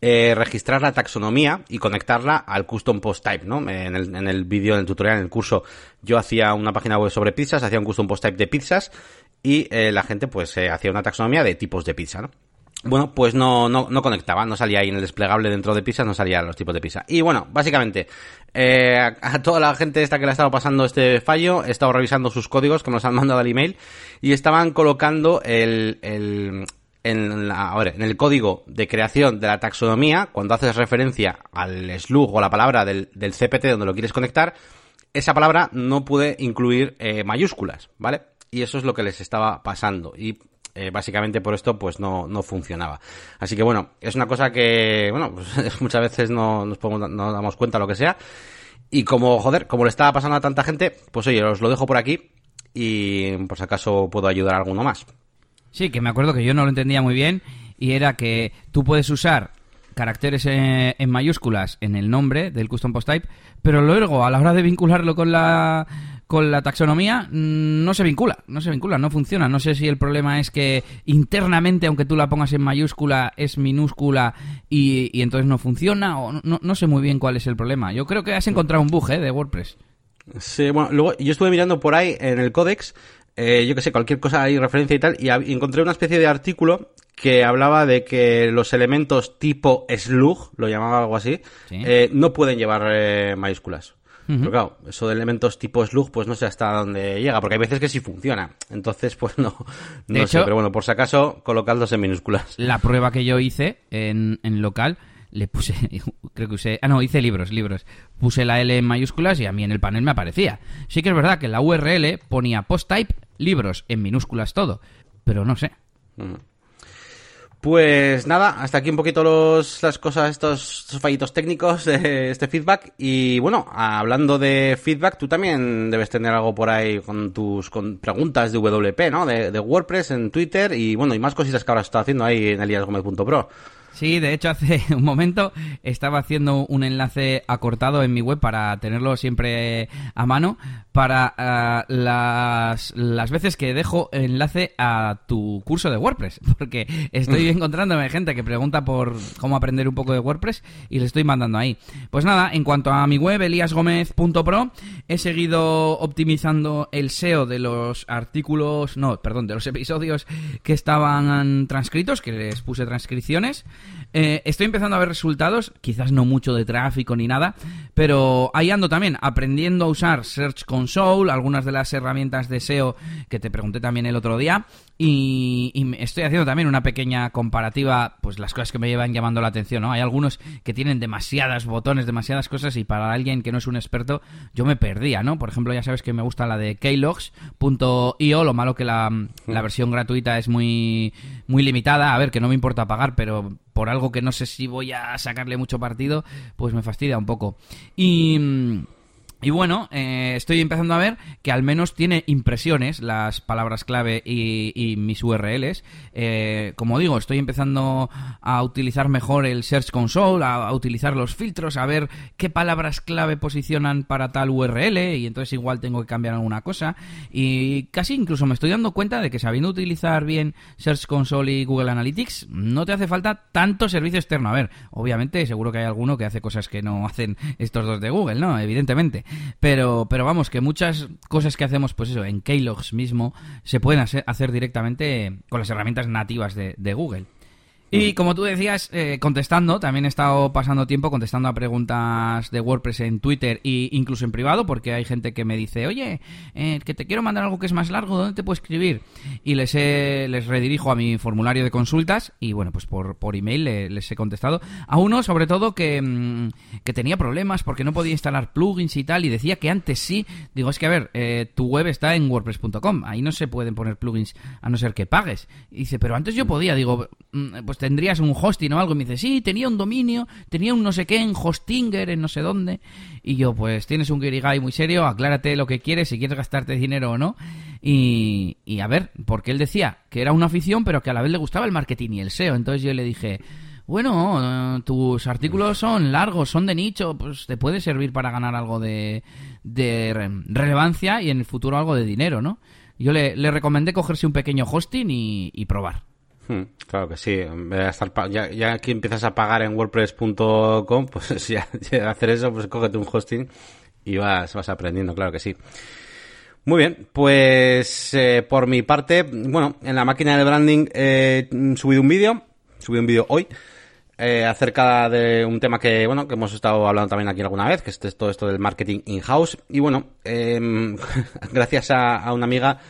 eh, registrar la taxonomía y conectarla al custom post type, ¿no? En el, en el vídeo, en el tutorial, en el curso, yo hacía una página web sobre pizzas, hacía un custom post type de pizzas y eh, la gente pues eh, hacía una taxonomía de tipos de pizza, ¿no? Bueno, pues no, no, no conectaba, no salía ahí en el desplegable dentro de pizza, no salían los tipos de pizza. Y bueno, básicamente, eh, a, a toda la gente esta que le ha estado pasando este fallo, he estado revisando sus códigos que nos han mandado al email y estaban colocando el, el, en, la, el código de creación de la taxonomía, cuando haces referencia al slug o la palabra del, CPT donde lo quieres conectar, esa palabra no puede incluir eh, mayúsculas, ¿vale? Y eso es lo que les estaba pasando. Y eh, básicamente por esto pues no, no funcionaba. Así que bueno, es una cosa que, bueno, pues, muchas veces no nos no damos cuenta lo que sea. Y como, joder, como le estaba pasando a tanta gente, pues oye, os lo dejo por aquí y por si acaso puedo ayudar a alguno más. Sí, que me acuerdo que yo no lo entendía muy bien y era que tú puedes usar caracteres eh, en, mayúsculas en el nombre del custom post type, pero luego a la hora de vincularlo con la con la taxonomía mm, no se vincula, no se vincula, no funciona. No sé si el problema es que internamente, aunque tú la pongas en mayúscula, es minúscula y, y entonces no funciona, o no, no, sé muy bien cuál es el problema. Yo creo que has encontrado un bug ¿eh? de WordPress. Sí, bueno, luego yo estuve mirando por ahí en el códex, eh, yo que sé, cualquier cosa hay referencia y tal, y encontré una especie de artículo que hablaba de que los elementos tipo slug, lo llamaba algo así, eh, no pueden llevar eh, mayúsculas. Pero claro, eso de elementos tipo slug, pues no sé hasta dónde llega, porque hay veces que sí funciona. Entonces, pues no, no sé. Pero bueno, por si acaso, colocadlos en minúsculas. La prueba que yo hice en, en local, le puse, creo que usé, ah no, hice libros, libros. Puse la L en mayúsculas y a mí en el panel me aparecía. Sí que es verdad que la URL ponía post type, libros, en minúsculas todo, pero no sé. Pues nada, hasta aquí un poquito los, las cosas, estos, fallitos técnicos este feedback. Y bueno, hablando de feedback, tú también debes tener algo por ahí con tus con preguntas de WP, ¿no? De, de WordPress en Twitter y bueno, y más cositas que ahora está haciendo ahí en eliasgomez.pro. Sí, de hecho hace un momento estaba haciendo un enlace acortado en mi web para tenerlo siempre a mano para eh, las, las veces que dejo enlace a tu curso de WordPress, porque estoy encontrándome gente que pregunta por cómo aprender un poco de WordPress y le estoy mandando ahí. Pues nada, en cuanto a mi web, eliasgomez.pro, he seguido optimizando el SEO de los artículos, no, perdón, de los episodios que estaban transcritos, que les puse transcripciones. Eh, estoy empezando a ver resultados, quizás no mucho de tráfico ni nada, pero ahí ando también, aprendiendo a usar Search Console, algunas de las herramientas de SEO que te pregunté también el otro día, y, estoy haciendo también una pequeña comparativa, pues las cosas que me llevan llamando la atención, ¿no? Hay algunos que tienen demasiadas botones, demasiadas cosas, y para alguien que no es un experto, yo me perdía, ¿no? Por ejemplo, ya sabes que me gusta la de keylogs.io, lo malo que la, la versión gratuita es muy, muy limitada, a ver, que no me importa pagar, pero por algo que no sé si voy a sacarle mucho partido, pues me fastidia un poco. Y... Y bueno, eh, estoy empezando a ver que al menos tiene impresiones las palabras clave y, mis URLs. Eh, como digo, estoy empezando a utilizar mejor el Search Console, a, utilizar los filtros, a ver qué palabras clave posicionan para tal URL y entonces igual tengo que cambiar alguna cosa. Y casi incluso me estoy dando cuenta de que sabiendo utilizar bien Search Console y Google Analytics, no te hace falta tanto servicio externo. A ver, obviamente seguro que hay alguno que hace cosas que no hacen estos dos de Google, ¿no? Evidentemente. Pero, pero vamos, que muchas cosas que hacemos, pues eso, en Keylogs mismo, se pueden hacer, directamente con las herramientas nativas de Google. Y como tú decías, eh, contestando, también he estado pasando tiempo contestando a preguntas de WordPress en Twitter e incluso en privado, porque hay gente que me dice, oye, eh, que te quiero mandar algo que es más largo, ¿dónde te puedo escribir? Y les, les redirijo a mi formulario de consultas y bueno, pues por, por email les, he contestado. A uno, sobre todo, que, mm, que tenía problemas porque no podía instalar plugins y tal, y decía que antes sí. Digo, es que a ver, eh, tu web está en wordpress.com, ahí no se pueden poner plugins a no ser que pagues. Y dice, pero antes yo podía, digo, mm, pues tendrías un hosting o algo. Y me dice, sí, tenía un dominio, tenía un no sé qué en Hostinger, en no sé dónde. Y yo, pues tienes un guirigay muy serio, aclárate lo que quieres, si quieres gastarte dinero o no. Y, y a ver, porque él decía que era una afición, pero que a la vez le gustaba el marketing y el SEO. Entonces yo le dije, bueno, tus artículos son largos, son de nicho, pues te puede servir para ganar algo de, de relevancia y en el futuro algo de dinero, ¿no? Yo le, le recomendé cogerse un pequeño hosting y probar. Hmm, claro que sí. Ya, ya que empiezas a pagar en WordPress.com, pues ya, hacer eso, pues cógete un hosting y vas, vas aprendiendo, claro que sí. Muy bien, pues eh, por mi parte, bueno, en la máquina de branding he subido un vídeo, subí un vídeo hoy, eh, acerca de un tema que, bueno, que hemos estado hablando también aquí alguna vez, que es todo esto del marketing in-house. Y bueno, em, gracias a una amiga,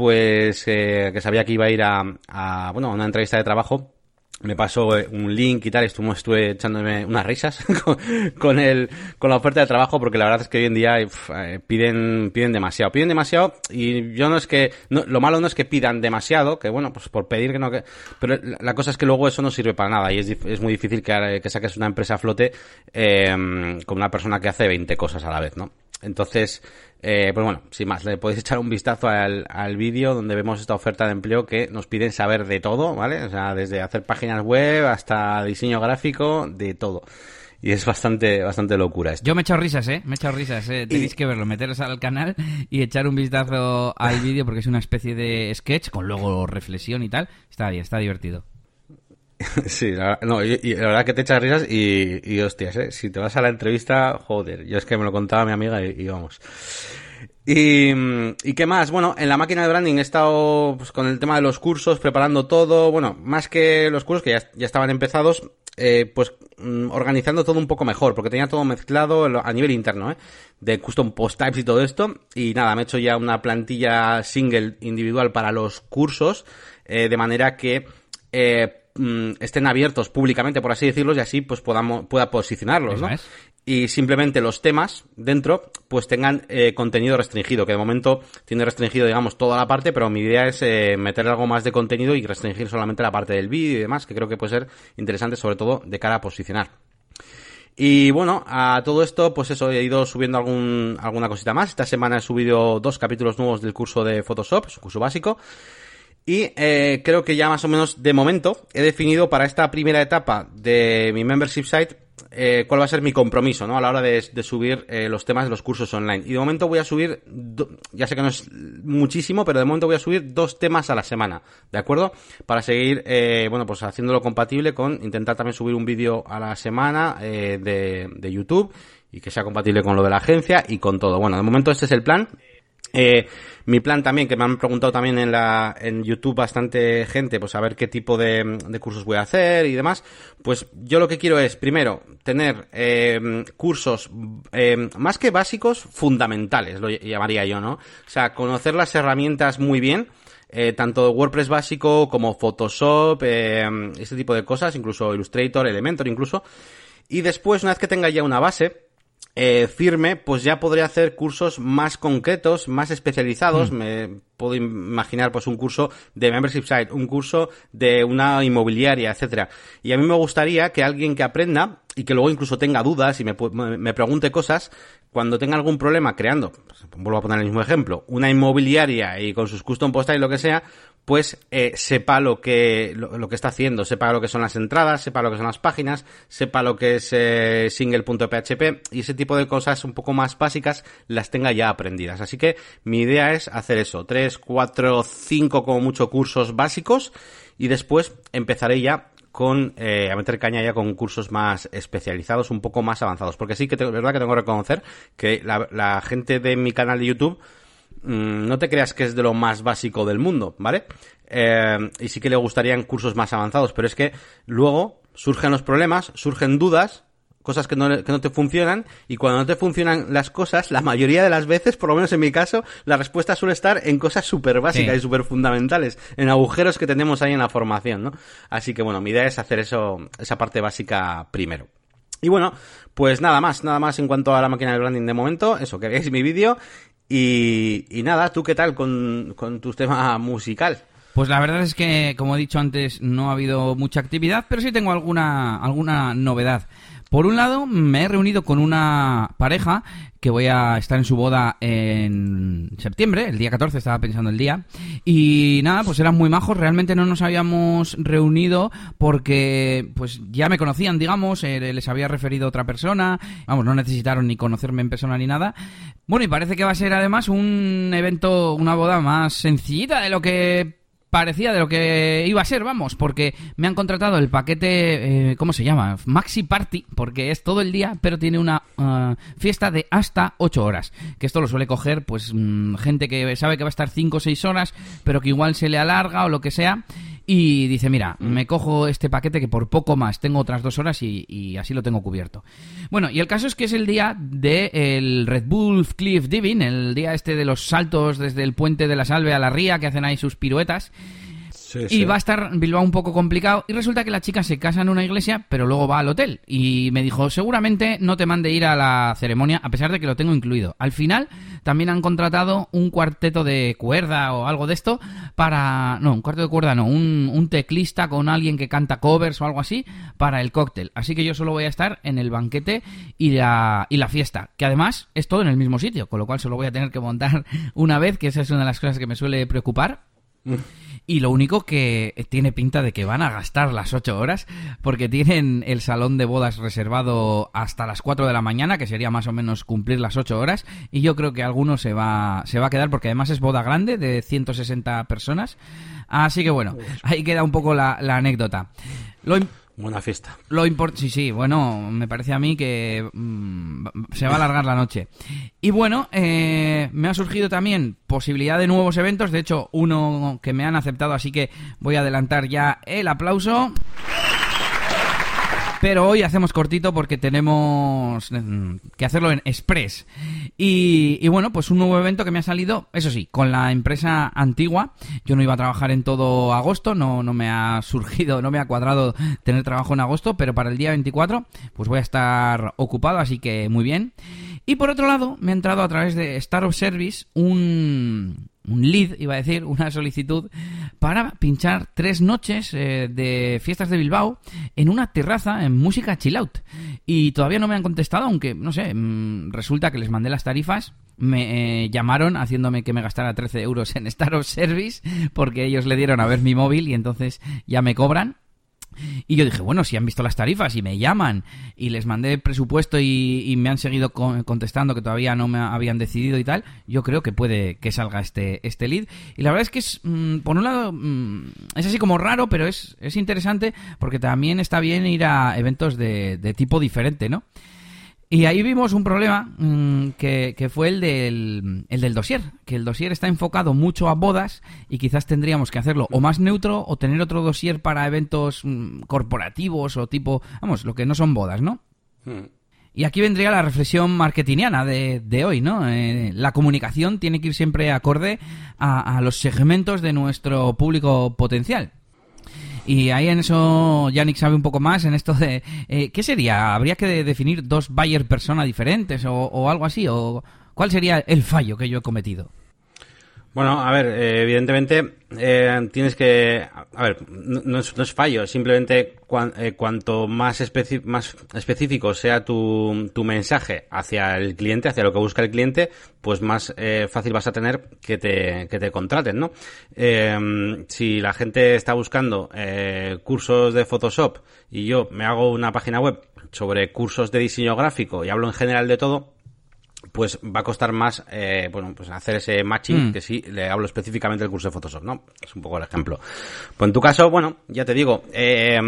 pues eh, que sabía que iba a ir a, bueno, a una entrevista de trabajo me pasó eh, un link y tal, estuve, estuve echándome unas risas con, el, con la oferta de trabajo, porque la verdad es que hoy en día eh, piden, piden demasiado, piden demasiado, y yo no es que, lo malo no es que pidan demasiado, que bueno, pues por pedir que no, que, pero la cosa es que luego eso no sirve para nada, y es, es muy difícil que, que saques una empresa a flote, eh, con una persona que hace 20 cosas a la vez, ¿no? Entonces, eh, pues bueno, sin más, le podéis echar un vistazo al, al vídeo donde vemos esta oferta de empleo que nos piden saber de todo, ¿vale? O sea, desde hacer páginas web hasta diseño gráfico, de todo. Y es bastante, bastante locura esto. Yo me he echado risas, ¿eh? Me he echado risas, ¿eh? Tenéis que verlo, meteros al canal y echar un vistazo al vídeo porque es una especie de sketch con luego reflexión y tal. Está bien, está divertido. Sí, la, no, y, y la verdad que te echas risas y, y hostias, ¿eh? Si te vas a la entrevista, joder, yo es que me lo contaba mi amiga y, vamos. Y, ¿Y qué más? Bueno, en la máquina de branding he estado pues, con el tema de los cursos, preparando todo, bueno, más que los cursos que ya, ya estaban empezados, eh, pues mm, organizando todo un poco mejor, porque tenía todo mezclado a nivel interno, ¿eh? De custom post types y todo esto. Y nada, me he hecho ya una plantilla single individual para los cursos, eh, de manera que eh, mm, estén abiertos públicamente, por así decirlo, y así pues podamos, pueda posicionarlos, ¿no? es. Y simplemente los temas dentro pues tengan eh, contenido restringido, que de momento tiene restringido, digamos, toda la parte, pero mi idea es eh, meter algo más de contenido y restringir solamente la parte del vídeo y demás, que creo que puede ser interesante, sobre todo de cara a posicionar. Y bueno, a todo esto, pues eso, he ido subiendo algún, alguna cosita más. Esta semana he subido dos capítulos nuevos del curso de Photoshop, es un curso básico. Y eh, creo que ya más o menos de momento he definido para esta primera etapa de mi membership site eh, cuál va a ser mi compromiso, ¿no? A la hora de, subir eh, los temas de los cursos online. Y de momento voy a subir, ya sé que no es muchísimo, pero de momento voy a subir dos temas a la semana, ¿de acuerdo? Para seguir, eh, bueno, pues haciéndolo compatible con intentar también subir un vídeo a la semana eh, de, de YouTube y que sea compatible con lo de la agencia y con todo. Bueno, de momento este es el plan. Eh, mi plan también, que me han preguntado también en la, en YouTube bastante gente, pues a ver qué tipo de, de cursos voy a hacer y demás. Pues yo lo que quiero es, primero, tener eh, cursos eh, más que básicos, fundamentales, lo llamaría yo, ¿no? O sea, conocer las herramientas muy bien. Eh, tanto WordPress básico como Photoshop, eh, este tipo de cosas, incluso Illustrator, Elementor incluso. Y después, una vez que tenga ya una base, eh, firme, pues ya podré hacer cursos más concretos, más especializados. Me puedo imaginar pues un curso de membership site, un curso de una inmobiliaria, etcétera. Y a mí me gustaría que alguien que aprenda y que luego incluso tenga dudas y me- me pregunte cosas, cuando tenga algún problema creando, pues, vuelvo a poner el mismo ejemplo, una inmobiliaria y con sus custom post y lo que sea, pues eh, sepa lo que lo, lo que está haciendo, sepa lo que son las entradas, sepa lo que son las páginas, sepa lo que es eh, single.php y ese tipo de cosas un poco más básicas las tenga ya aprendidas. Así que mi idea es hacer eso, tres, cuatro, cinco como mucho cursos básicos y después empezaré ya con eh, a meter caña ya con cursos más especializados, un poco más avanzados, porque sí que es verdad que tengo que reconocer que la, la gente de mi canal de YouTube mm, no te creas que es de lo más básico del mundo, ¿vale? Eh, y sí que le gustarían cursos más avanzados, pero es que luego surgen los problemas, surgen dudas, cosas que no, que no te funcionan, y cuando no te funcionan las cosas, la mayoría de las veces, por lo menos en mi caso, la respuesta suele estar en cosas súper básicas Sí. y súper fundamentales, en agujeros que tenemos ahí en la formación, ¿no? Así que bueno, mi idea es hacer eso, esa parte básica primero. Y bueno, pues nada más, nada más en cuanto a la máquina de branding de momento, eso, que veáis mi vídeo, y, y nada, ¿tú qué tal con, con tu tema musical? Pues la verdad es que, como he dicho antes, no ha habido mucha actividad, pero sí tengo alguna, alguna novedad. Por un lado, me he reunido con una pareja que voy a estar en su boda en septiembre, el día 14 estaba pensando el día, y nada, pues eran muy majos, realmente no nos habíamos reunido porque pues ya me conocían, digamos, eh, les había referido otra persona, vamos, no necesitaron ni conocerme en persona ni nada. Bueno, y parece que va a ser además un evento, una boda más sencillita de lo que parecía de lo que iba a ser, vamos, porque me han contratado el paquete, eh, ¿cómo se llama? Maxi Party, porque es todo el día, pero tiene una ah, fiesta de hasta 8 horas. Que esto lo suele coger, pues, mm, gente que sabe que va a estar 5 o 6 horas, pero que igual se le alarga o lo que sea. Y dice, mira, me cojo este paquete que por poco más tengo otras dos horas y, así lo tengo cubierto. Bueno, y el caso es que es el día del Red Bull Cliff Diving, el día este de los saltos desde el puente de la Salve a la Ría que hacen ahí sus piruetas. Y va a estar Bilbao un poco complicado. Y resulta que la chica se casa en una iglesia, pero luego va al hotel. Y me dijo, seguramente no te mande ir a la ceremonia, a pesar de que lo tengo incluido. Al final, también han contratado un cuarteto de cuerda o algo de esto para... No, un cuarteto de cuerda no, un, un teclista con alguien que canta covers o algo así para el cóctel. Así que yo solo voy a estar en el banquete y la, y la fiesta, que además es todo en el mismo sitio, con lo cual solo voy a tener que montar una vez, que esa es una de las cosas que me suele preocupar. Y lo único que tiene pinta de que van a gastar las 8 horas, porque tienen el salón de bodas reservado hasta las 4 de la mañana, que sería más o menos cumplir las 8 horas. Y yo creo que alguno se va, se va a quedar, porque además es boda grande de 160 personas. Así que bueno, ahí queda un poco la, anécdota. Lo, Buena fiesta. Lo sí, sí, bueno, me parece a mí que mm, se va a alargar la noche. Y bueno, eh, me ha surgido también posibilidad de nuevos eventos, de hecho, uno que me han aceptado, así que voy a adelantar ya el aplauso. Pero hoy hacemos cortito porque tenemos mm, que hacerlo en Express. Y, bueno, pues un nuevo evento que me ha salido, eso sí, con la empresa antigua. Yo no iba a trabajar en todo agosto, no, no me ha surgido, no me ha cuadrado tener trabajo en agosto, pero para el día 24 pues voy a estar ocupado, así que muy bien. Y por otro lado, me ha entrado a través de Star of Service un, un lead, iba a decir, una solicitud para pinchar tres noches eh, de fiestas de Bilbao en una terraza en música chill out. Y todavía no me han contestado, aunque, no sé, mm, resulta que les mandé las tarifas, me eh, llamaron haciéndome que me gastara 13 euros en Star of Service, porque ellos le dieron a ver mi móvil y entonces ya me cobran. Y yo dije, bueno, si han visto las tarifas y me llaman y les mandé presupuesto y, me han seguido contestando que todavía no me habían decidido y tal, yo creo que puede que salga este, este lead. Y la verdad es que es, mm, por un lado, mm, es así como raro, pero es, es interesante porque también está bien ir a eventos de, de tipo diferente, ¿no? Y ahí vimos un problema mm, que, fue el del, el del dossier, que el dossier está enfocado mucho a bodas y quizás tendríamos que hacerlo o más neutro o tener otro dossier para eventos mm, corporativos o tipo, vamos, lo que no son bodas, ¿no? Hmm. Y aquí vendría la reflexión marketingiana de, de hoy, ¿no? Eh, la comunicación tiene que ir siempre acorde a, a los segmentos de nuestro público potencial. Y ahí en eso Yannick sabe un poco más en esto de... Eh, ¿Qué sería? ¿Habría que definir dos buyer persona diferentes o, o algo así? ¿O cuál sería el fallo que yo he cometido? Bueno, a ver, eh, evidentemente eh, tienes que, a ver, no, es, fallo, simplemente eh, cuanto más, más específico sea tu, tu mensaje hacia el cliente, hacia lo que busca el cliente, pues más fácil vas a tener que te, que te contraten, ¿no? si la gente está buscando cursos de Photoshop y yo me hago una página web sobre cursos de diseño gráfico y hablo en general de todo, pues va a costar más, eh, bueno, pues hacer ese matching, mm. que sí, le hablo específicamente del curso de Photoshop, ¿no? Es un poco el ejemplo. Pues en tu caso, bueno, ya te digo, eh,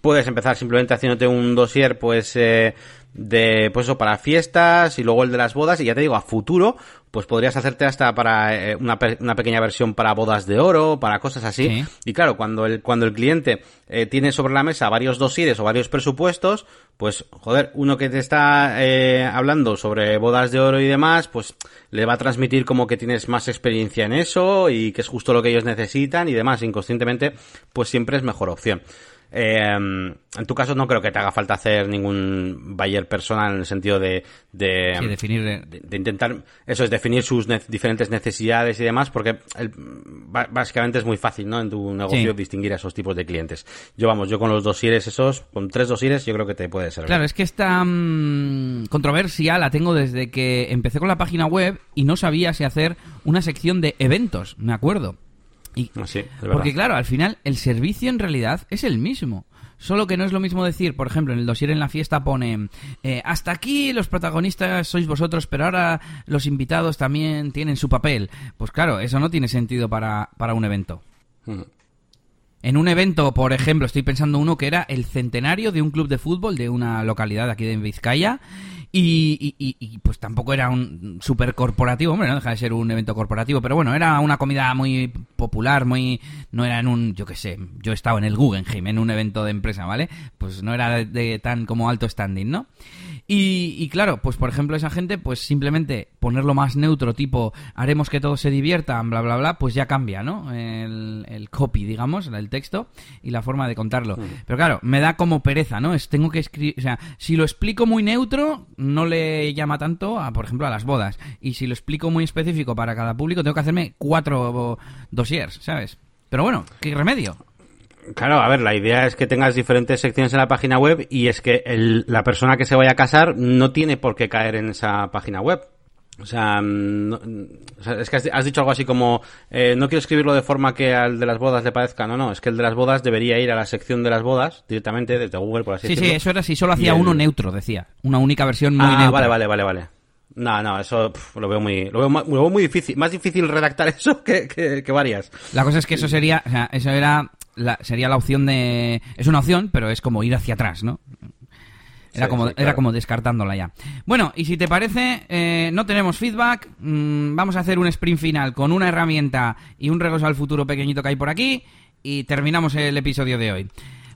puedes empezar simplemente haciéndote un dossier, pues, eh, de, pues eso, para fiestas y luego el de las bodas, y ya te digo, a futuro, pues podrías hacerte hasta para eh, una, una, pequeña versión para bodas de oro, para cosas así. Y claro, cuando el, cuando el cliente eh, tiene sobre la mesa varios dosieres o varios presupuestos, pues joder, uno que te está eh, hablando sobre bodas de oro y demás, pues le va a transmitir como que tienes más experiencia en eso y que es justo lo que ellos necesitan y demás. Inconscientemente, pues siempre es mejor opción. Eh, en tu caso no creo que te haga falta hacer ningún buyer personal en el sentido de, de, definir... de, intentar, eso es, definir sus diferentes necesidades y demás, porque básicamente es muy fácil, ¿no? En tu negocio distinguir a esos tipos de clientes. Yo, vamos, yo con los dosieres esos, con tres dosieres, yo creo que te puede servir. Claro, es que esta mm, controversia la tengo desde que empecé con la página web y no sabía si hacer una sección de eventos, me acuerdo. Ah, porque claro, al final el servicio en realidad es el mismo. Solo que no es lo mismo decir, por ejemplo, en el dossier en la fiesta pone eh, hasta aquí los protagonistas sois vosotros, pero ahora los invitados también tienen su papel. Pues claro, eso no tiene sentido para, para un evento. En un evento, por ejemplo, estoy pensando uno que era el centenario de un club de fútbol de una localidad aquí de Vizcaya Y, y, y, pues tampoco era un super corporativo, hombre, no deja de ser un evento corporativo, pero bueno, era una comida muy popular, muy... No era en un, yo qué sé, yo he estado en el Guggenheim, en un evento de empresa, ¿vale? Pues no era de tan como alto standing, ¿no? Y, claro, pues por ejemplo esa gente, pues simplemente ponerlo más neutro, tipo haremos que todos se diviertan, bla, bla, bla, pues ya cambia, ¿no? El, copy, digamos, el texto y la forma de contarlo. Pero claro, me da como pereza, ¿no? Es, tengo que escribir, o sea, si lo explico muy neutro, no le llama tanto a, por ejemplo, a las bodas. Y si lo explico muy específico para cada público, tengo que hacerme cuatro dossiers, ¿sabes? Pero bueno, ¿qué remedio? Claro, a ver, la idea es que tengas diferentes secciones en la página web y es que la persona que se vaya a casar no tiene por qué caer en esa página web. O sea, es que has, dicho algo así como, eh, no quiero escribirlo de forma que al de las bodas le parezca. No, no, es que el de las bodas debería ir a la sección de las bodas directamente desde Google, por así decirlo. Sí, sí, eso era si solo hacía uno neutro, decía. Una única versión muy ah, vale, vale, vale, vale. No, no, eso lo veo muy, lo veo, muy difícil, más difícil redactar eso que, que, varias. La cosa es que eso sería, o sea, eso era sería la opción de... Es una opción, pero es como ir hacia atrás, ¿no? Era, como, era como descartándola ya. Bueno, y si te parece, eh, no tenemos feedback. Mm, vamos a hacer un sprint final con una herramienta y un regreso al futuro pequeñito que hay por aquí. Y terminamos el episodio de hoy.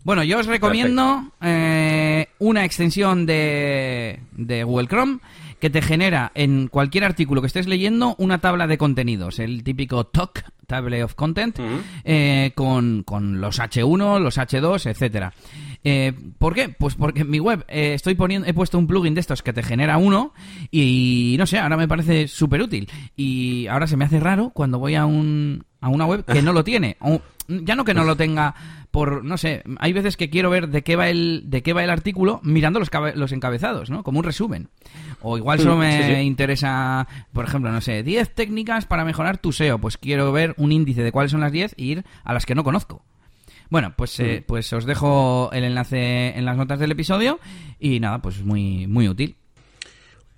Bueno, yo os recomiendo eh, una extensión de, de Google Chrome que te genera en cualquier artículo que estés leyendo una tabla de contenidos, el típico TOC, Table of Content, eh, con, con, los H1, los H2, etcétera. Eh, ¿Por qué? Pues porque en mi web eh, estoy poniendo, he puesto un plugin de estos que te genera uno y, no sé, ahora me parece súper útil. Y ahora se me hace raro cuando voy a, un, a una web que no lo tiene. ya no que no lo tenga por, no sé, hay veces que quiero ver de qué va el, de qué va el artículo mirando los, los encabezados, ¿no? Como un resumen. O igual solo me interesa, por ejemplo, no sé, 10 técnicas para mejorar tu SEO. Pues quiero ver un índice de cuáles son las 10 e ir a las que no conozco. Bueno, pues, eh, pues os dejo el enlace en las notas del episodio y nada, pues muy, muy útil.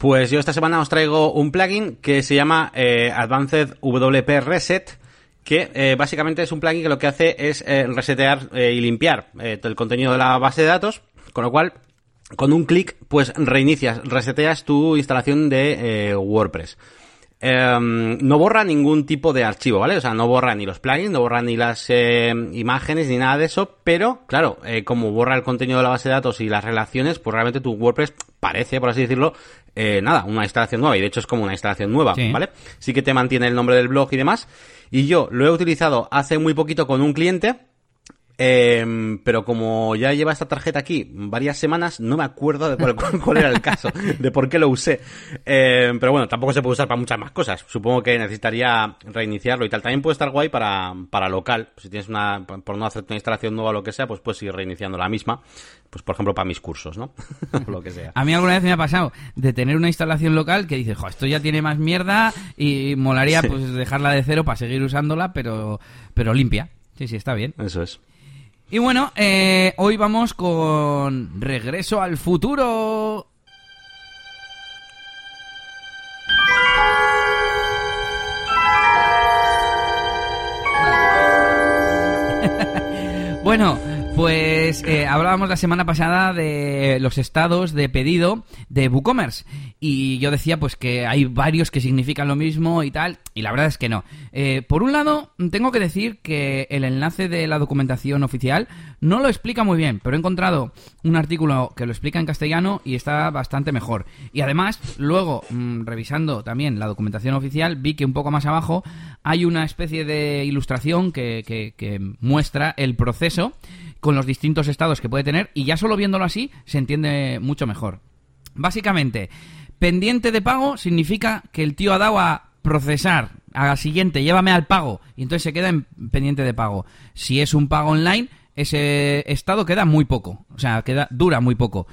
Pues yo esta semana os traigo un plugin que se llama eh, Advanced WP Reset que eh, básicamente es un plugin que lo que hace es eh, resetear y limpiar el contenido de la base de datos, con lo cual con un clic pues reinicias, reseteas tu instalación de WordPress. Em, no borra ningún tipo de archivo, ¿vale? O sea, no borra ni los plugins, no borra ni las imágenes, ni nada de eso, pero, claro, como borra el contenido de la base de datos y las relaciones, pues realmente tu WordPress parece, por así decirlo, nada, una instalación nueva, y de hecho es como una instalación nueva, ¿vale? Sí que te mantiene el nombre del blog y demás, y yo lo he utilizado hace muy poquito con un cliente, eh, pero como ya lleva esta tarjeta aquí varias semanas, no me acuerdo de cuál, era el caso, de por qué lo usé. Eh, pero bueno, tampoco se puede usar para muchas más cosas. Supongo que necesitaría reiniciarlo y tal. También puede estar guay para, para local. Si tienes una, por no hacer una instalación nueva o lo que sea, pues puedes ir reiniciando la misma. Pues por ejemplo para mis cursos, ¿no? lo que sea. A mí alguna vez me ha pasado de tener una instalación local que dices, jo, esto ya tiene más mierda y molaría pues dejarla de cero para seguir usándola, pero, pero limpia. Sí, sí, está bien. Eso es. Y bueno, eh, hoy vamos con Regreso al futuro. bueno, pues eh, hablábamos la semana pasada de los estados de pedido de WooCommerce y yo decía pues que hay varios que significan lo mismo y tal y la verdad es que no. Eh, por un lado tengo que decir que el enlace de la documentación oficial no lo explica muy bien, pero he encontrado un artículo que lo explica en castellano y está bastante mejor. Y además luego mm, revisando también la documentación oficial vi que un poco más abajo hay una especie de ilustración que, que muestra el proceso con los distintos estados que puede tener y ya solo viéndolo así se entiende mucho mejor. Básicamente, pendiente de pago significa que el tío ha dado a procesar, a la siguiente, llévame al pago, y entonces se queda en pendiente de pago. Si es un pago online, ese estado queda muy poco, o sea, queda dura muy poco.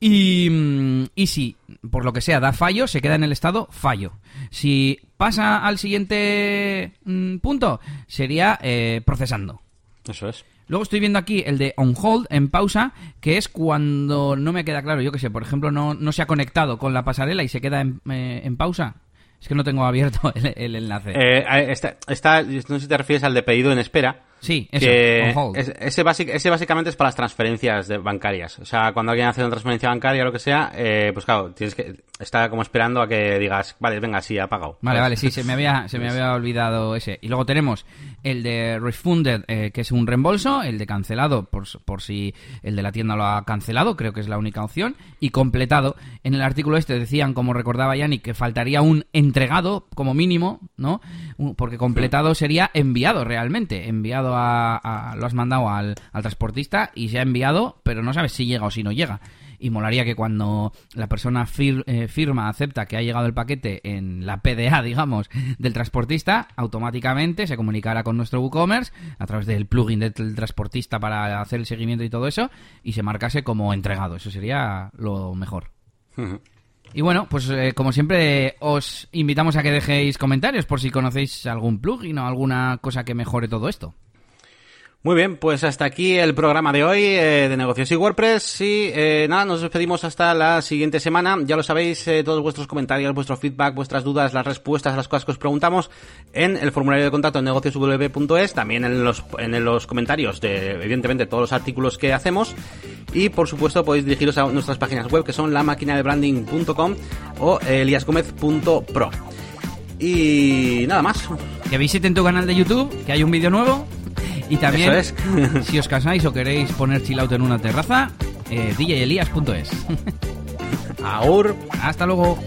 Y, mm, y si, por lo que sea, da fallo, se queda en el estado fallo. Si pasa al siguiente mm, punto, sería eh, procesando. Eso es. Luego estoy viendo aquí el de on hold, en pausa, que es cuando no me queda claro, yo que sé, por ejemplo, no, no se ha conectado con la pasarela y se queda en, eh, en pausa. Es que no tengo abierto el, enlace. Eh, está, no sé si te refieres al de pedido en espera. Sí, eso, que on hold. es- ese, basic- ese básicamente es para las transferencias de- bancarias. O sea, cuando alguien hace una transferencia bancaria o lo que sea, eh, pues claro, tienes que está como esperando a que digas, vale, venga, sí, ha pagado. Vale, vale, sí, se me había, se me había olvidado ese. Y luego tenemos el de refunded, eh, que es un reembolso, el de cancelado, por, por si el de la tienda lo ha cancelado, creo que es la única opción, y completado. En el artículo este decían, como recordaba Yannick, que faltaría un entregado, como mínimo, ¿no? Porque completado sería enviado realmente, enviado a, a- lo has mandado al, al transportista y se ha enviado, pero no sabes si llega o si no llega. Y molaría que cuando la persona fir- eh, firma, acepta que ha llegado el paquete en la PDA, digamos, del transportista, automáticamente se comunicara con nuestro WooCommerce a través del plugin del transportista para hacer el seguimiento y todo eso, y se marcase como entregado. Eso sería lo mejor. Y bueno, pues eh, como siempre os invitamos a que dejéis comentarios por si conocéis algún plugin o alguna cosa que mejore todo esto. Muy bien, pues hasta aquí el programa de hoy eh, de negocios y WordPress. Y eh, nada, nos despedimos hasta la siguiente semana. Ya lo sabéis, eh, todos vuestros comentarios, vuestro feedback, vuestras dudas, las respuestas a las cosas que os preguntamos en el formulario de contacto en negociosw.es, también en los, en los comentarios de, evidentemente, todos los artículos que hacemos. Y por supuesto, podéis dirigiros a nuestras páginas web que son lamaquinadebranding.com o eliasgomez.pro. Y nada más. Que visiten tu canal de YouTube, que hay un vídeo nuevo. Y también, es. si os casáis o queréis poner chill out en una terraza, eh, djelias.es. Aur. Hasta luego.